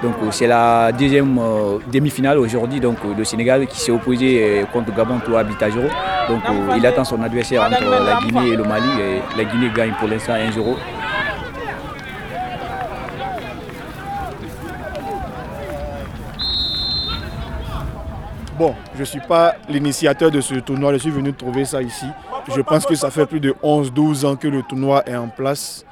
Donc c'est la deuxième demi-finale aujourd'hui. Donc le Sénégal qui s'est opposé contre Gabon 3 à 0. Donc il attend son adversaire entre la Guinée et le Mali. Et la Guinée gagne pour l'instant 1-0. Bon, je ne suis pas l'initiateur de ce tournoi, je suis venu trouver ça ici. Je pense que ça fait plus de 11-12 ans que le tournoi est en place.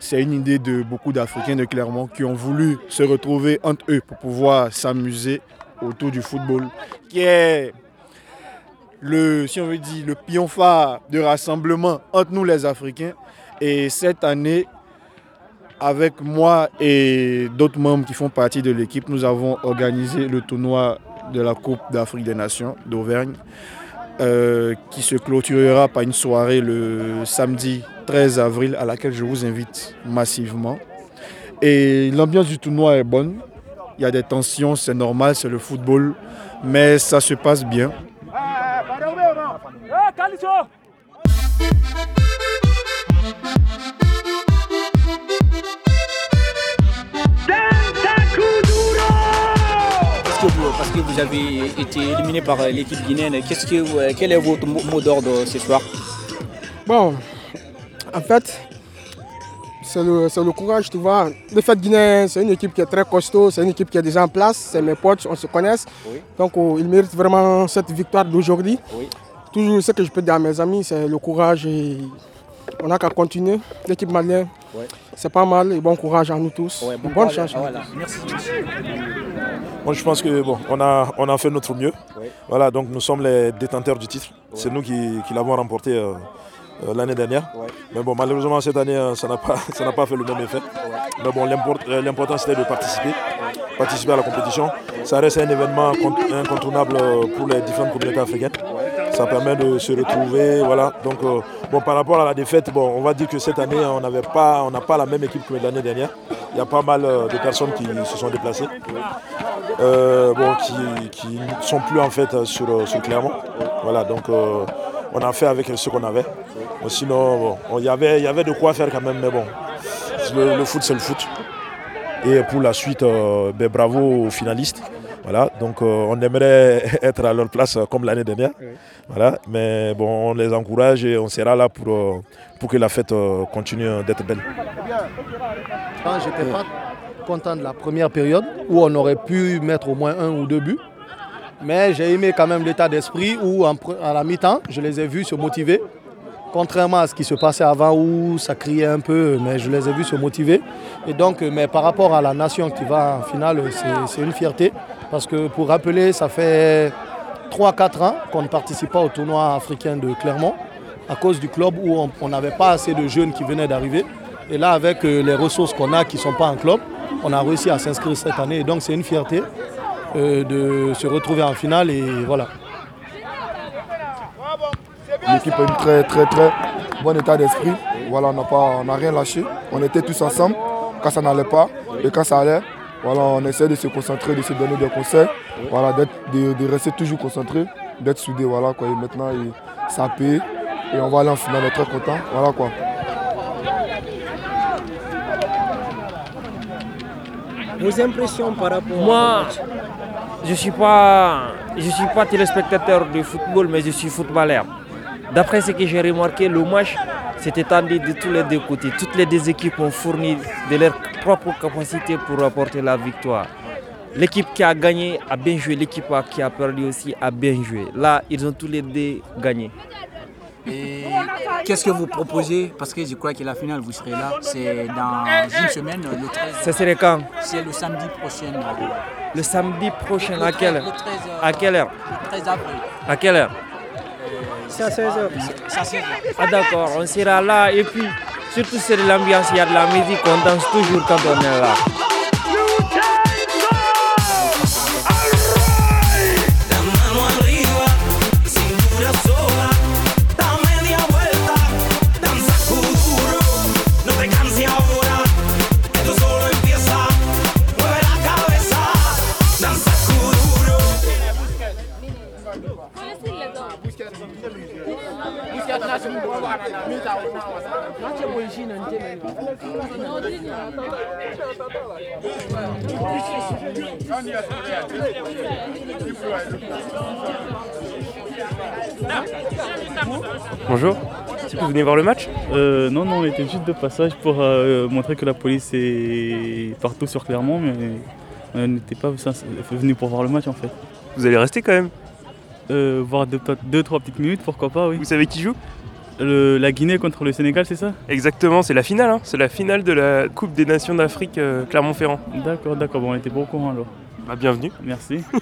C'est une idée de beaucoup d'Africains de Clermont qui ont voulu se retrouver entre eux pour pouvoir s'amuser autour du football, qui est le, si on veut dire, le pion phare de rassemblement entre nous les Africains. Et cette année, avec moi et d'autres membres qui font partie de l'équipe, nous avons organisé le tournoi de la Coupe d'Afrique des Nations d'Auvergne, euh, qui se clôturera par une soirée le samedi 13 avril à laquelle je vous invite massivement. Et l'ambiance du tournoi est bonne. Il y a des tensions, c'est normal, c'est le football, mais ça se passe bien. Vous avez été éliminé par l'équipe guinéenne. Qu'est-ce que, quel est votre mot d'ordre ce soir? Bon, en fait, c'est le, courage, tu vois. Le fait guinéen, c'est une équipe qui est très costaud, c'est une équipe qui est déjà en place, c'est mes potes, on se connaît. Donc oh, ils méritent vraiment cette victoire d'aujourd'hui. Toujours ce que je peux dire à mes amis, c'est le courage et on n'a qu'à continuer. L'équipe malienne, c'est pas mal et bon courage à nous tous. Bonne chance. Merci. Moi, je pense que bon, on a, on a fait notre mieux. Voilà, donc nous sommes les détenteurs du titre. C'est nous qui, l'avons remporté euh, euh, l'année dernière. Mais bon, malheureusement cette année, euh, ça n'a pas, ça pas fait le même effet. Mais bon, l'important c'était de participer, participer à la compétition. Ça reste un événement incontournable pour les différentes communautés africaines ça permet de se retrouver. Voilà. Donc, bon, par rapport à la défaite, bon, on va dire que cette année, on n'a pas, pas la même équipe que l'année dernière. Il y a pas mal de personnes qui se sont déplacées. Euh, bon, qui ne sont plus en fait sur, sur Clermont. Voilà, donc euh, on a fait avec ce qu'on avait. sinon, il y, avait, y avait de quoi faire quand même, mais bon, le, foot c'est le foot. Et pour la suite, euh, ben, bravo aux finalistes. Voilà, donc on aimerait être à leur place comme l'année dernière. Voilà, mais bon, on les encourage et on sera là pour, pour que la fête continue d'être belle. j'étais pas content de la première période où on aurait pu mettre au moins un ou deux buts. Mais j'ai aimé quand même l'état d'esprit où à la mi-temps, je les ai vus se motiver. Contrairement à ce qui se passait avant où ça criait un peu, mais je les ai vus se motiver. Et donc, mais par rapport à la nation qui va en finale, c'est une fierté. Parce que pour rappeler, ça fait 3-4 ans qu'on ne participe pas au tournoi africain de Clermont à cause du club où on n'avait pas assez de jeunes qui venaient d'arriver. Et là, avec euh, les ressources qu'on a qui ne sont pas en club, on a réussi à s'inscrire cette année. Et donc c'est une fierté euh, de se retrouver en finale et voilà. L'équipe a un très très très bon état d'esprit. Voilà, on n'a rien lâché. On était tous ensemble quand ça n'allait pas et quand ça allait. Voilà, on essaie de se concentrer, de se donner des conseils, voilà, de, de, rester toujours concentré, d'être soudé. Voilà, quoi. Et maintenant, ça paye et on va aller en finale, on est très content. Voilà quoi. Vos impressions par rapport Moi, je ne suis, pas, je suis pas téléspectateur de football, mais je suis footballeur. D'après ce que j'ai remarqué, le match s'est étendu de tous les deux côtés. Toutes les deux équipes ont fourni de leur propre capacité pour apporter la victoire. L'équipe qui a gagné a bien joué, l'équipe qui a perdu aussi a bien joué. Là, ils ont tous les deux gagné. Et qu'est-ce que vous proposez? Parce que je crois que la finale, vous serez là. C'est dans une semaine, le 13. Ça serait quand? C'est le samedi prochain. Le samedi prochain, à quelle heure? À quelle heure? Le 13 avril. À quelle heure? C'est à 16h. C'est à 16h. Ah d'accord, on sera là. Et puis, surtout de l'ambiance, il y a de la musique, on danse toujours quand on est là. Bonjour. Est-ce que vous venez voir le match? Euh, non, non, on était juste de passage pour euh, montrer que la police est partout sur Clermont, mais on n'était pas venu pour voir le match en fait. Vous allez rester quand même Euh, voir deux, deux, trois petites minutes, pourquoi pas, oui. Vous savez qui joue? Le- La Guinée contre le Sénégal, c'est ça? Exactement, c'est la finale. hein. C'est la finale de la Coupe des Nations d'Afrique euh, Clermont-Ferrand. D'accord, d'accord, bon, on était pas au courant alors. Bah, bienvenue. Merci.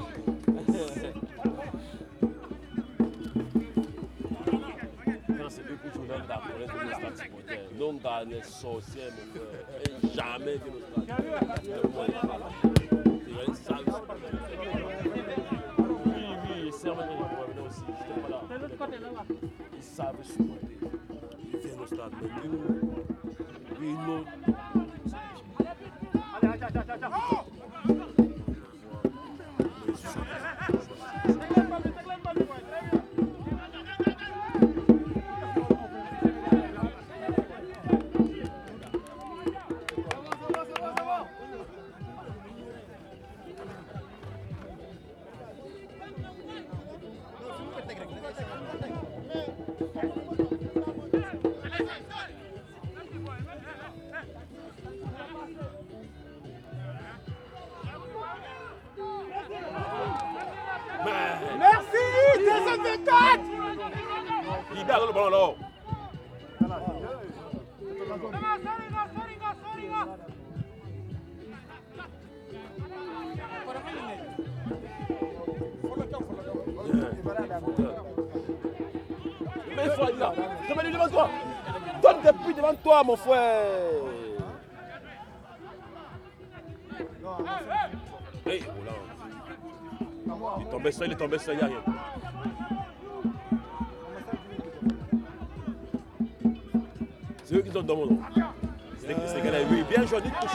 supporters. Non, dans les sorciers, mon frère. Et jamais vu au stade. Le point est pas là. C'est un sale supporter. Oui, oui, ils servent les problèmes aussi. J'étais pas là. Ils savent supporter. Ils viennent au stade. Mais nous, oui, non. Là. Lui devant toi. Donne des devant toi, mon frère. Hey, oh. Il est tombé ça, il est tombé ça, il n'y a rien. C'est eux qui ont demandé. C'est c'est gars-là, oui, bien joué, touche.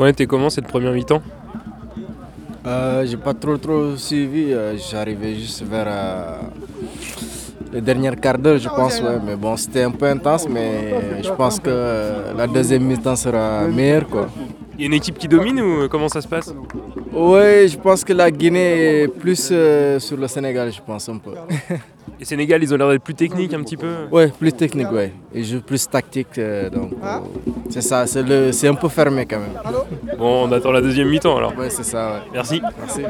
Ouais, t'es comment cette première mi-temps? Euh, j'ai pas trop trop suivi, euh, j'arrivais juste vers euh, le dernier quart d'heure je pense, ouais. mais bon c'était un peu intense mais je pense que la deuxième mi-temps sera meilleure quoi. Il y a une équipe qui domine ou comment ça se passe? Oui, je pense que la Guinée est plus euh, sur le Sénégal, je pense un peu. Et Sénégal, ils ont l'air d'être plus techniques un petit peu Oui, plus technique, ouais. Ils jouent plus tactique, euh, donc euh, c'est ça, c'est le- c'est un peu fermé quand même. Bon, on attend la deuxième mi-temps alors. Ouais, c'est ça, ouais. Merci. Merci.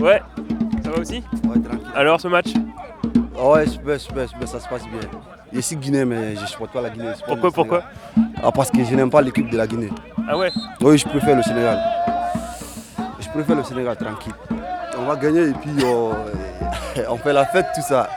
Ouais, ça va aussi? Ouais, tranquille. Alors ce match? Ah ouais, super, super, super, ça se passe bien. Je suis Guinée, mais je ne supporte pas la Guinée. Pourquoi, pourquoi? Ah, parce que je n'aime pas l'équipe de la Guinée. Ah ouais? Oui, je préfère le Sénégal. Je préfère le Sénégal tranquille. On va gagner et puis euh, on fait la fête, tout ça.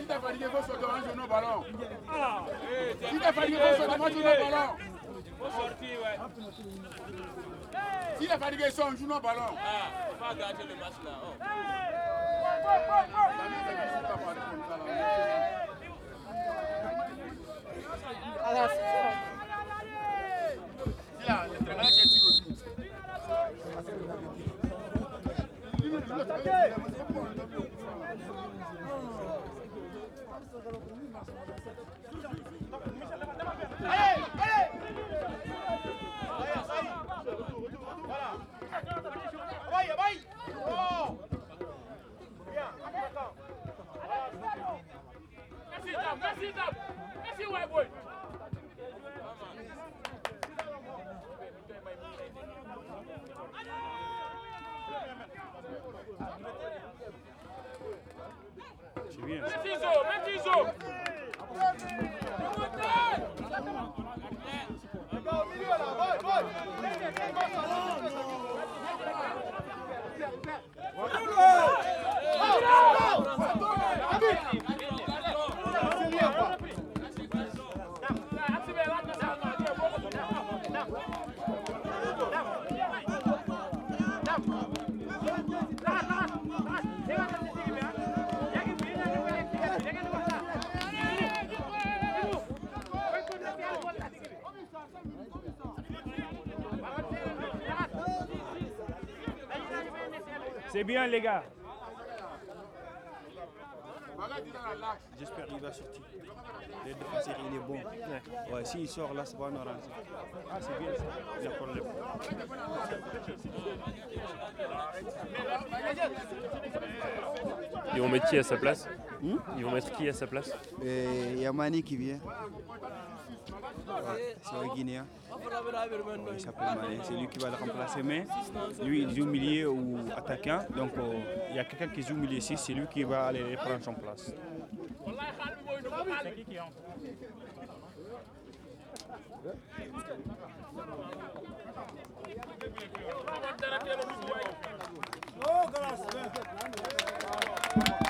Si t'es fatigué, il faut sortir, on joue nos ballons. Si t'es fatigué, il faut sortir, on joue nos ballons. Faut sortir, ouais. Si t'es fatigué, il sort, nos ballons. Ah, on garder le match là. Oh. Si là, l'entraîneur est dur aussi. Attaquez Chimia. Go! Bien, les gars. J'espère qu'il va sortir. Le défenseur, il est bon. Ouais. s'il sort là, c'est pas normal. Ah, c'est bien ça. Il y a problème. Ils vont mettre qui à sa place? Ils vont mettre qui à sa place? Il y a Mani qui vient. C'est un Guinéen. C'est lui qui va le remplacer. Mais lui, il joue milieu ou attaquant. Donc euh, il y a quelqu'un qui joue milieu ici. C'est lui qui va aller prendre son place. C'est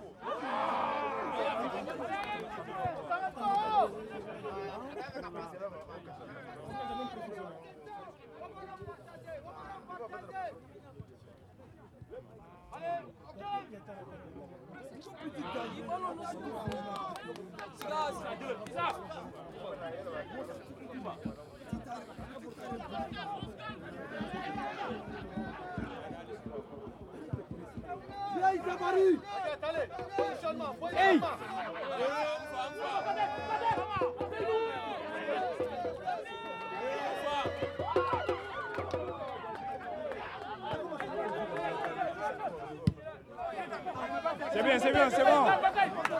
C'est bien, c'est bien, c'est bon.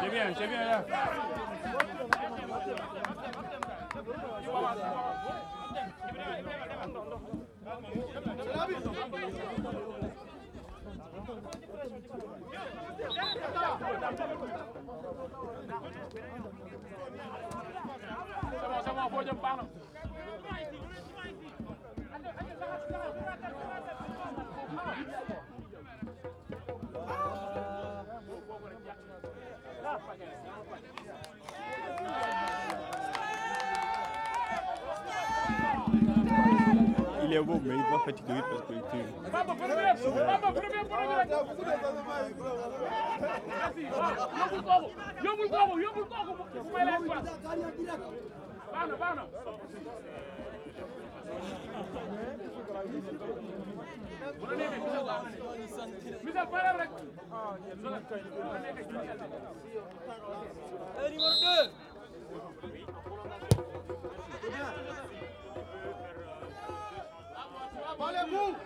C'est bien, c'est bien là. C'est bon, c'est bon, foo jëm Il est beau, mais il va fatiguer vite parce qu'il Allez-vous Michel,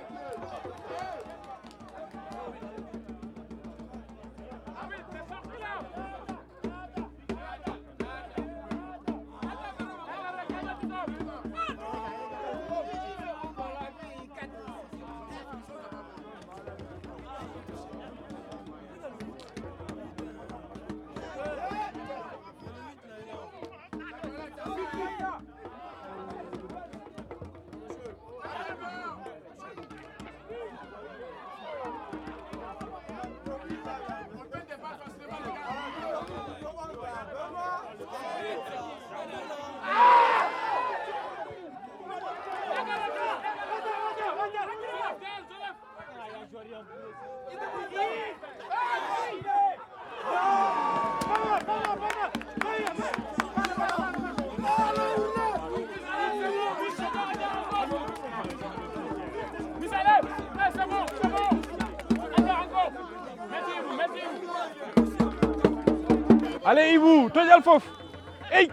allez Ibou tojal foofu. Ey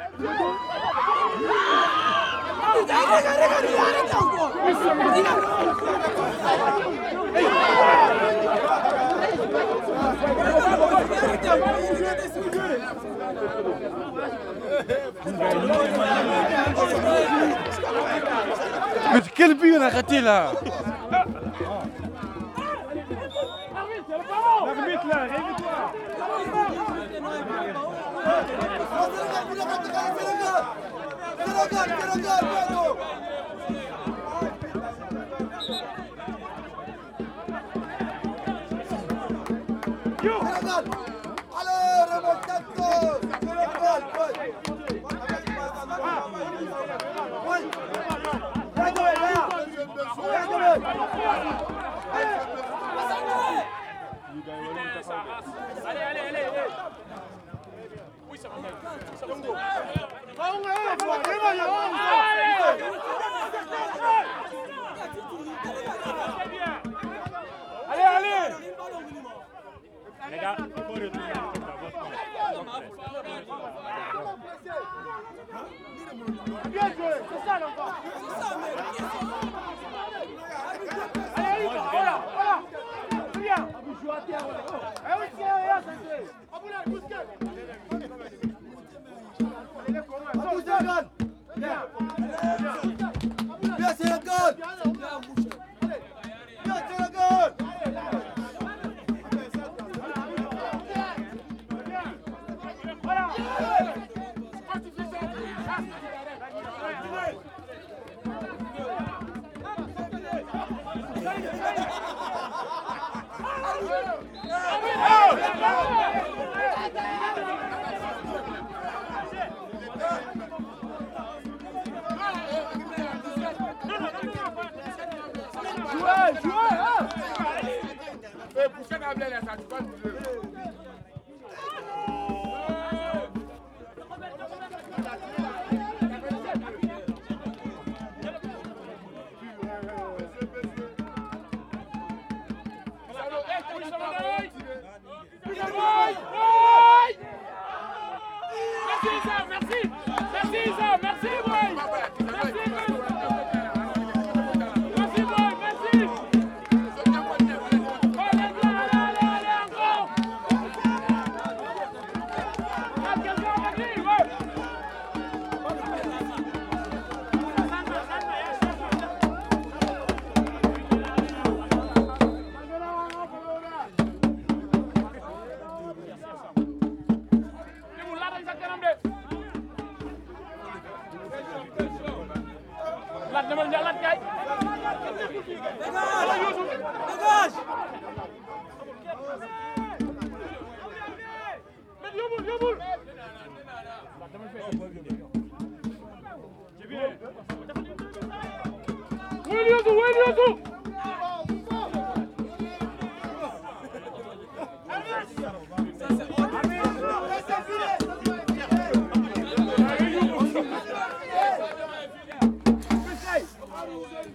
Mais quel but on a raté là. Allez, allez, allez, allez. Oui, ça va. 哎，我赢了，赢了！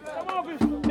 Vamos, on, Vitor.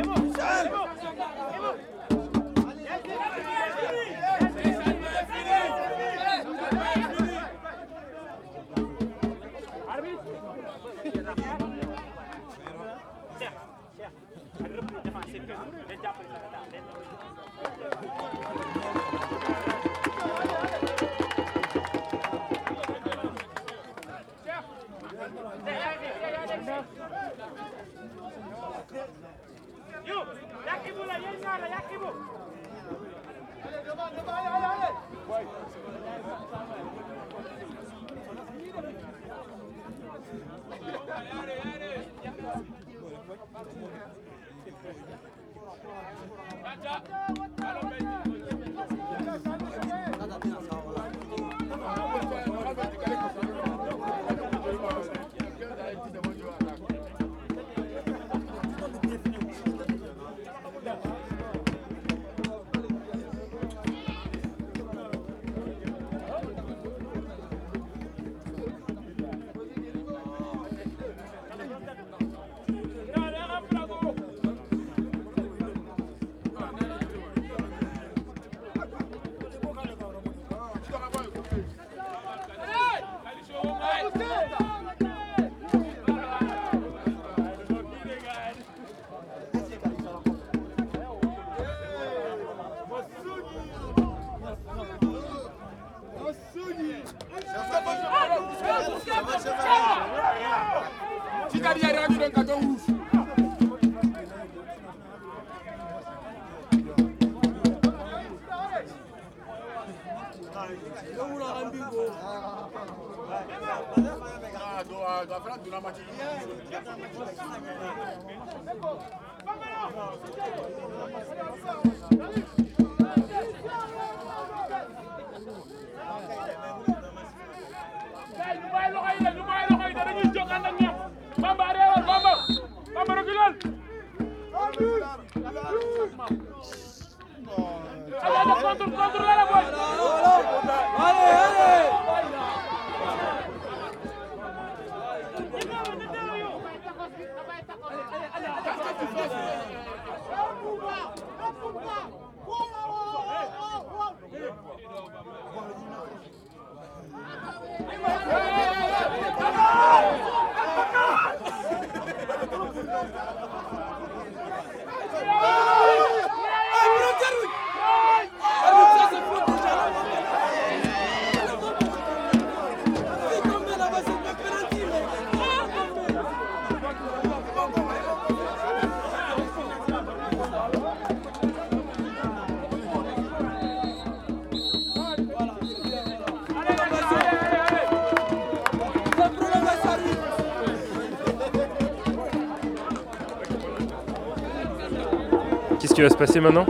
Va se passer maintenant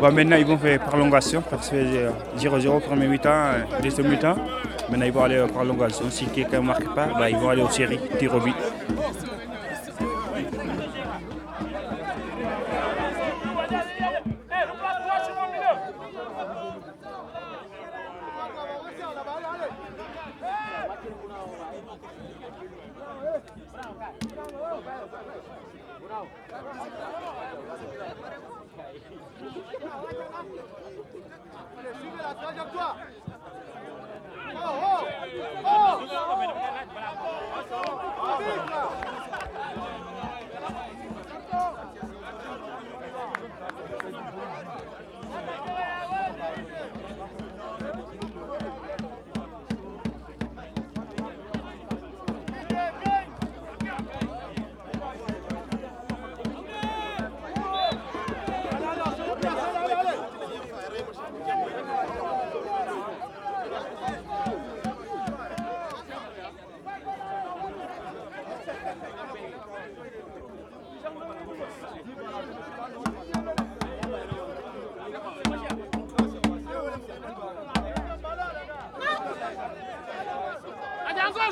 Bah, maintenant, ils vont faire prolongation parce que euh, 0-0 premier mi-temps, euh, deuxième mi-temps. Maintenant, ils vont aller en prolongation. Si quelqu'un ne marque pas, bah, ils vont aller aux séries, tir au but. Attention,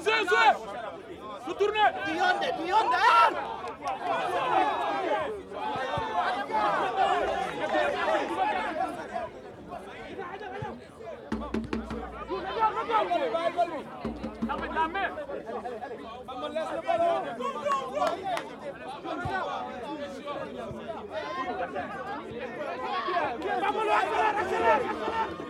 jouez, jouez Vous tournez Dionde, Dionde Vamos,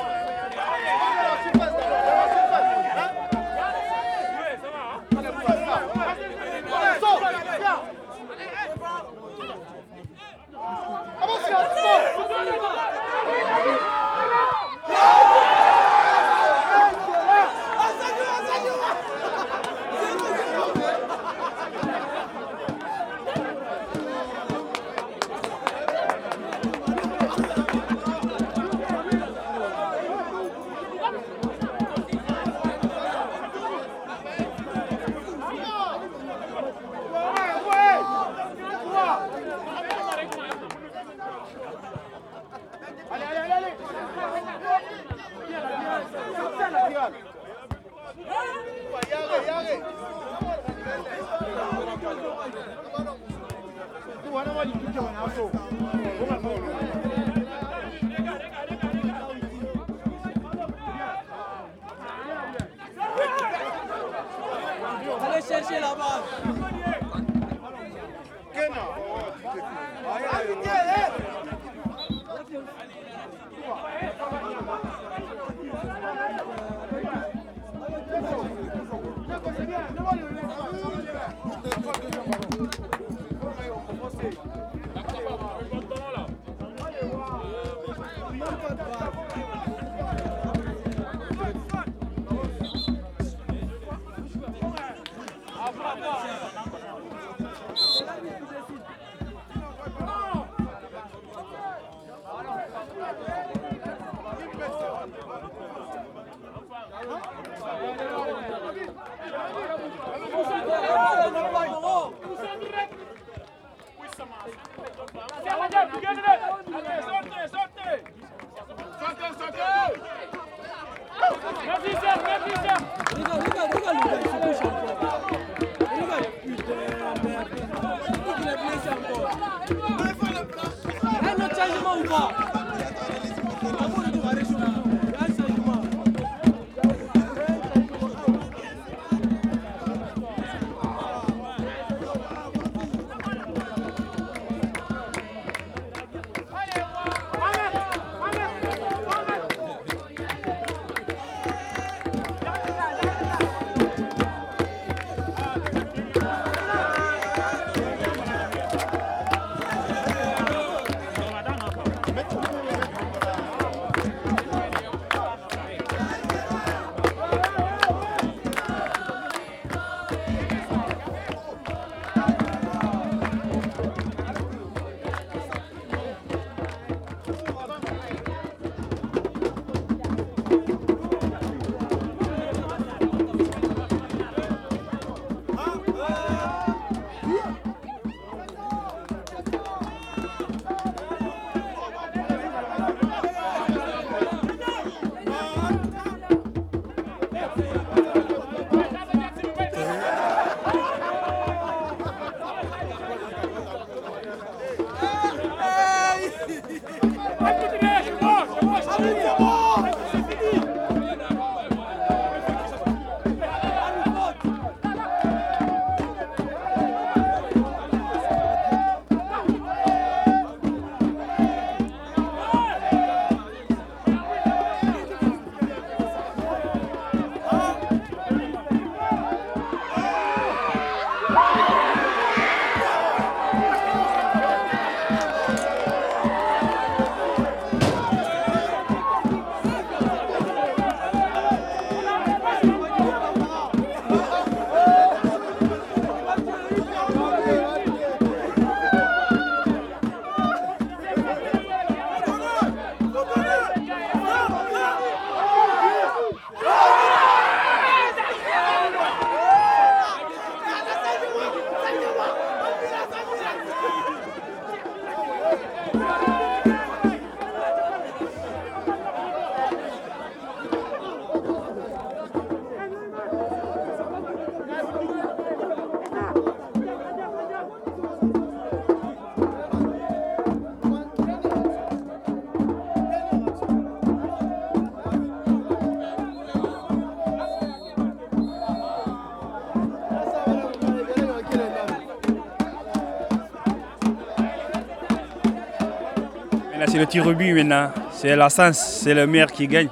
c'est le tir au but maintenant. C'est la sens, c'est le meilleur qui gagne.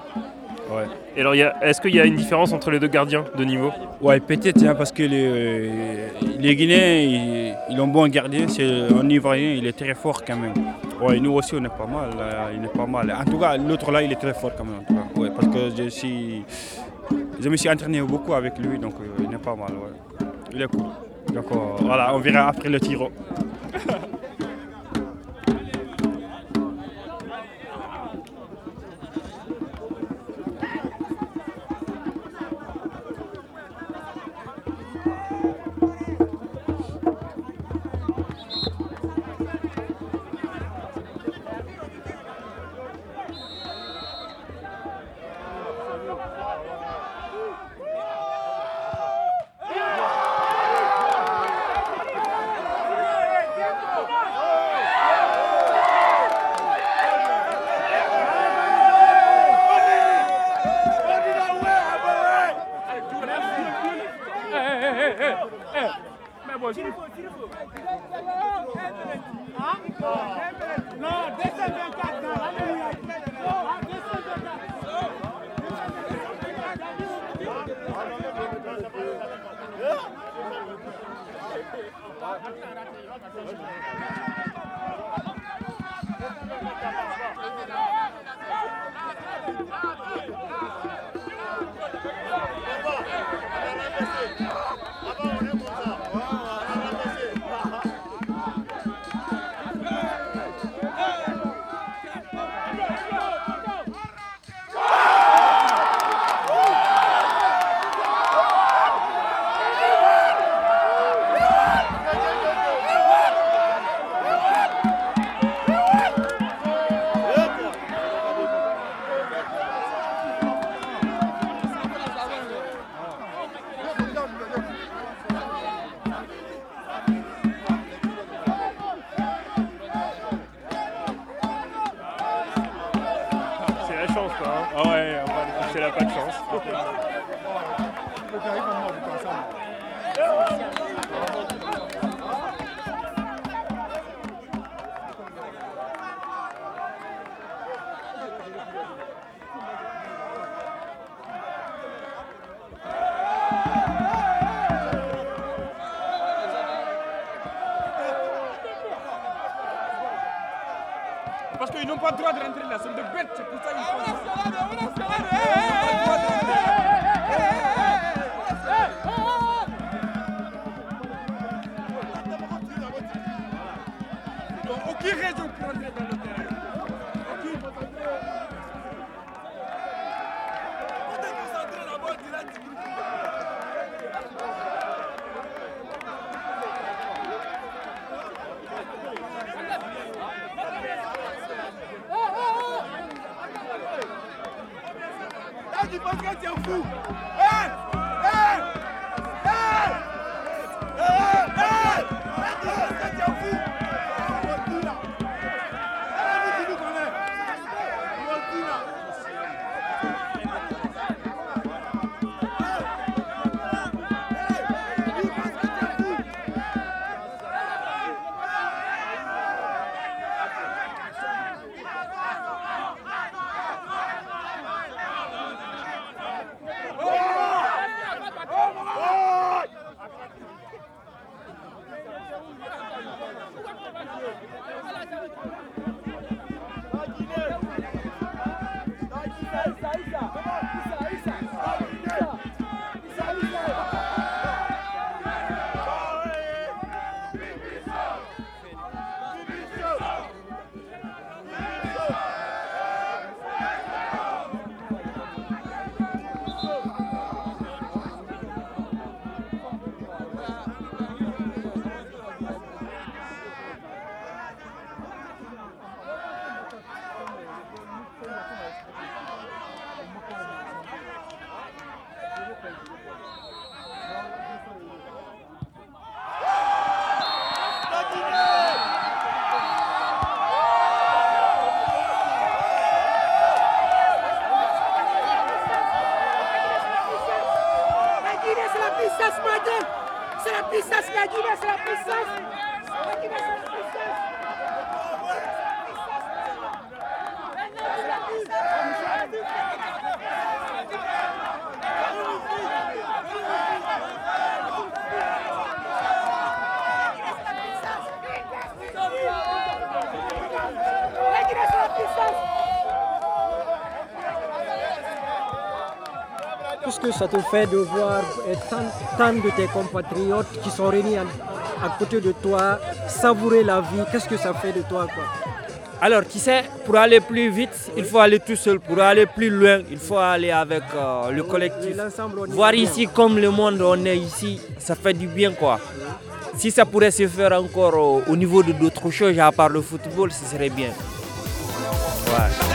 Ouais. Et alors, est-ce qu'il y a une différence entre les deux gardiens de niveau? Ouais, peut-être, hein, parce que les, euh, les Guinéens, ils, ils ont bon gardien. C'est un Ivoirien, il est très fort quand même. Ouais, nous aussi, on est pas mal. là, il est pas mal. En tout cas, l'autre là, il est très fort quand même. en tout cas. Ouais, parce que je suis, je me suis entraîné beaucoup avec lui, donc euh, il est pas mal. ouais. Il est cool. Donc euh, voilà, on verra après le tir. puissance, la Guinée, c'est la puissance. Qu'est-ce que ça te fait de voir euh, tant, tant de tes compatriotes qui sont réunis à, à côté de toi, savourer la vie? Qu'est-ce que ça fait de toi quoi? Alors, qui sait, pour aller plus vite, il faut aller tout seul. Pour aller plus loin, il faut aller avec euh, le collectif. Voir bien. ici comme le monde, on est ici, ça fait du bien quoi. Si ça pourrait se faire encore au, au niveau de d'autres choses, à part le football, ce serait bien. Ouais.